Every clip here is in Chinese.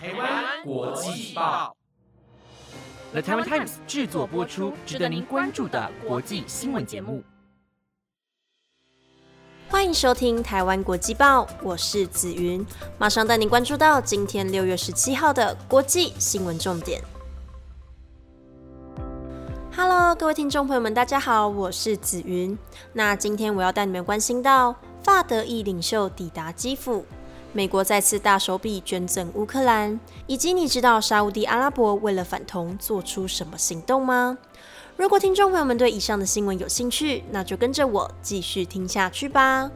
台湾国际报，The Taiwan Times 制作播出，值得您关注的国际新闻节目。欢迎收听台湾国际报，我是紫云，马上带您关注到今天六月十七号的国际新闻重点。Hello，各位听众朋友们，大家好，我是紫云。那今天我要带你们关心到法德裔领袖抵达基辅，美国再次大手笔捐赠乌克兰，以及你知道沙地阿拉伯为了反同做出什么行动吗？如果听众朋友们对以上的新闻有兴趣，那就跟着我继续听下去吧。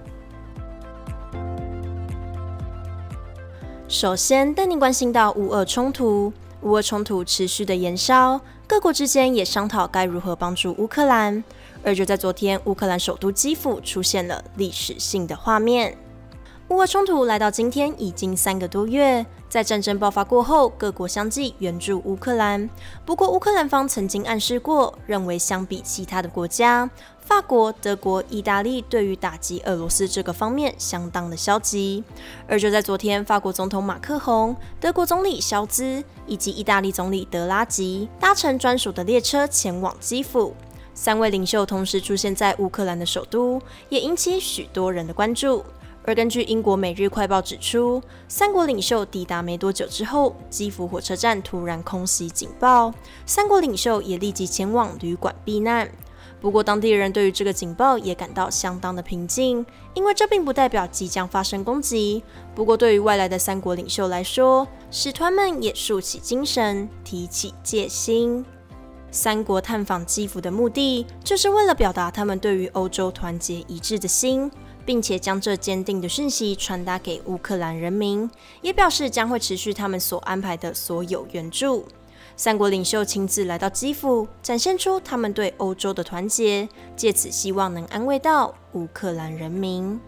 首先带您关心到乌俄冲突，乌俄冲突持续的延烧。各国之间也商讨该如何帮助乌克兰，而就在昨天，乌克兰首都基辅出现了历史性的画面。乌俄冲突来到今天已经三个多月，在战争爆发过后，各国相继援助乌克兰。不过，乌克兰方曾经暗示过，认为相比其他的国家，法国、德国、意大利对于打击俄罗斯这个方面相当的消极。而就在昨天，法国总统马克宏、德国总理肖兹以及意大利总理德拉吉搭乘专属的列车前往基辅，三位领袖同时出现在乌克兰的首都，也引起许多人的关注。而根据英国《每日快报》指出，三国领袖抵达没多久之后，基辅火车站突然空袭警报，三国领袖也立即前往旅馆避难。不过，当地人对于这个警报也感到相当的平静，因为这并不代表即将发生攻击。不过，对于外来的三国领袖来说，使团们也竖起精神，提起戒心。三国探访基辅的目的，就是为了表达他们对于欧洲团结一致的心。并且将这坚定的讯息传达给乌克兰人民，也表示将会持续他们所安排的所有援助。三国领袖亲自来到基辅，展现出他们对欧洲的团结，借此希望能安慰到乌克兰人民。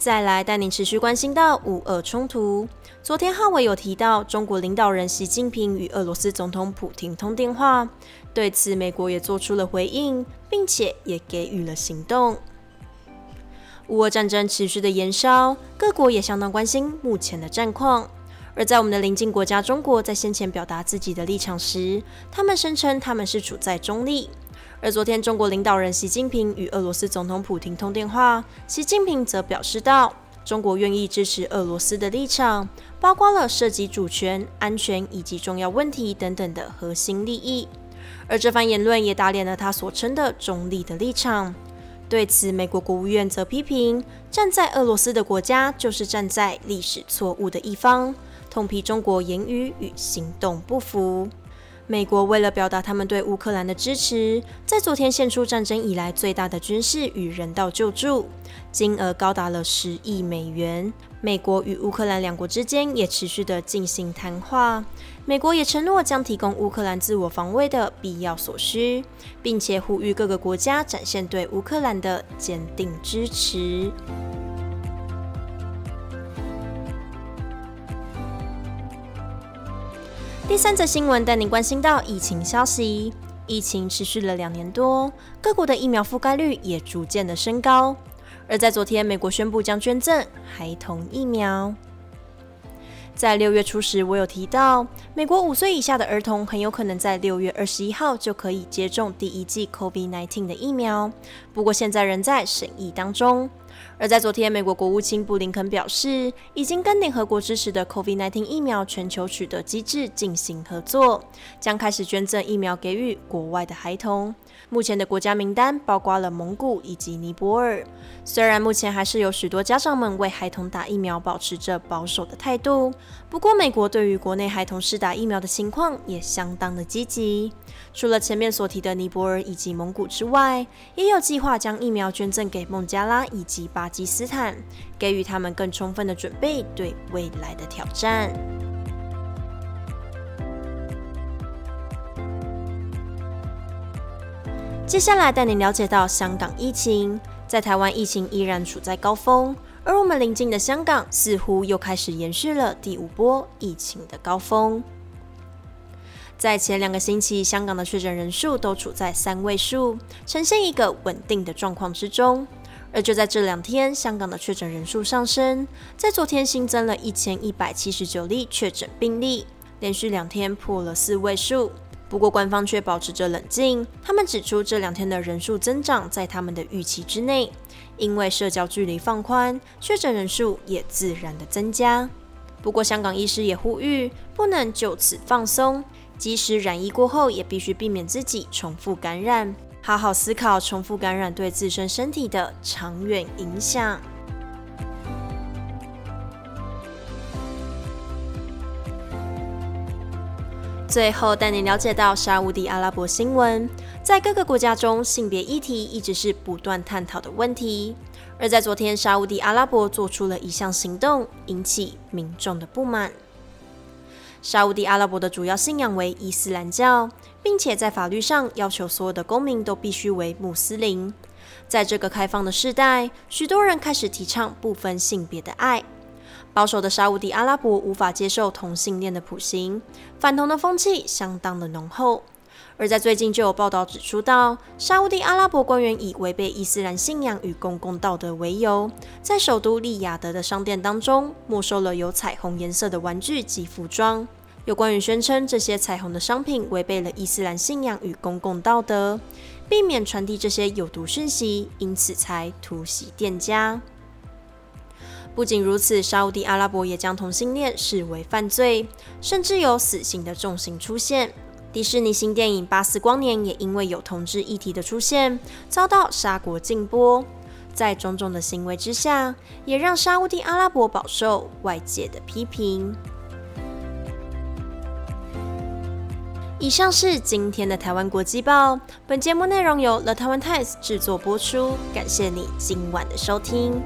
再来带您持续关心到乌俄冲突。昨天浩伟有提到，中国领导人习近平与俄罗斯总统普京通电话，对此美国也做出了回应，并且也给予了行动。乌俄战争持续的延烧，各国也相当关心目前的战况。而在我们的邻近国家中国，在先前表达自己的立场时，他们声称他们是处在中立。而昨天，中国领导人习近平与俄罗斯总统普京通电话，习近平则表示道：“中国愿意支持俄罗斯的立场，包括了涉及主权、安全以及重要问题等等的核心利益。”而这番言论也打脸了他所称的中立的立场。对此，美国国务院则批评，站在俄罗斯的国家就是站在历史错误的一方，痛批中国言语与行动不符。美国为了表达他们对乌克兰的支持，在昨天献出战争以来最大的军事与人道救助，金额高达了十亿美元。美国与乌克兰两国之间也持续的进行谈话，美国也承诺将提供乌克兰自我防卫的必要所需，并且呼吁各个国家展现对乌克兰的坚定支持。第三则新闻带您关心到疫情消息。疫情持续了两年多，各国的疫苗覆盖率也逐渐的升高。而在昨天，美国宣布将捐赠孩童疫苗。在六月初时，我有提到，美国五岁以下的儿童很有可能在六月二十一号就可以接种第一剂 COVID-19 的疫苗，不过现在仍在审议当中。而在昨天，美国国务卿布林肯表示，已经跟联合国支持的 COVID-19 疫苗全球取得机制进行合作，将开始捐赠疫苗给予国外的孩童。目前的国家名单包括了蒙古以及尼泊尔。虽然目前还是有许多家长们为孩童打疫苗保持着保守的态度，不过美国对于国内孩童施打疫苗的情况也相当的积极。除了前面所提的尼泊尔以及蒙古之外，也有计划将疫苗捐赠给孟加拉以及巴基斯坦，给予他们更充分的准备对未来的挑战。接下来带您了解到香港疫情，在台湾疫情依然处在高峰，而我们邻近的香港似乎又开始延续了第五波疫情的高峰。在前两个星期，香港的确诊人数都处在三位数，呈现一个稳定的状况之中。而就在这两天，香港的确诊人数上升，在昨天新增了一千一百七十九例确诊病例，连续两天破了四位数。不过官方却保持着冷静，他们指出这两天的人数增长在他们的预期之内，因为社交距离放宽，确诊人数也自然的增加。不过香港医师也呼吁，不能就此放松，即使染疫过后，也必须避免自己重复感染。好好思考重复感染对自身身体的长远影响。最后带你了解到沙地阿拉伯新闻，在各个国家中，性别议题一直是不断探讨的问题。而在昨天，沙地阿拉伯做出了一项行动，引起民众的不满。沙地阿拉伯的主要信仰为伊斯兰教，并且在法律上要求所有的公民都必须为穆斯林。在这个开放的时代，许多人开始提倡不分性别的爱。保守的沙地阿拉伯无法接受同性恋的普行，反同的风气相当的浓厚。而在最近就有报道指出到，沙地阿拉伯官员以违背伊斯兰信仰与公共道德为由，在首都利雅得的商店当中没收了有彩虹颜色的玩具及服装。有官员宣称，这些彩虹的商品违背了伊斯兰信仰与公共道德，避免传递这些有毒讯息，因此才突袭店家。不仅如此，沙地阿拉伯也将同性恋视为犯罪，甚至有死刑的重刑出现。迪士尼新电影《巴斯光年》也因为有同志议题的出现，遭到沙国禁播。在种种的行为之下，也让沙地阿拉伯饱受外界的批评。以上是今天的台湾国际报，本节目内容由 The Taiwan Times 制作播出，感谢你今晚的收听。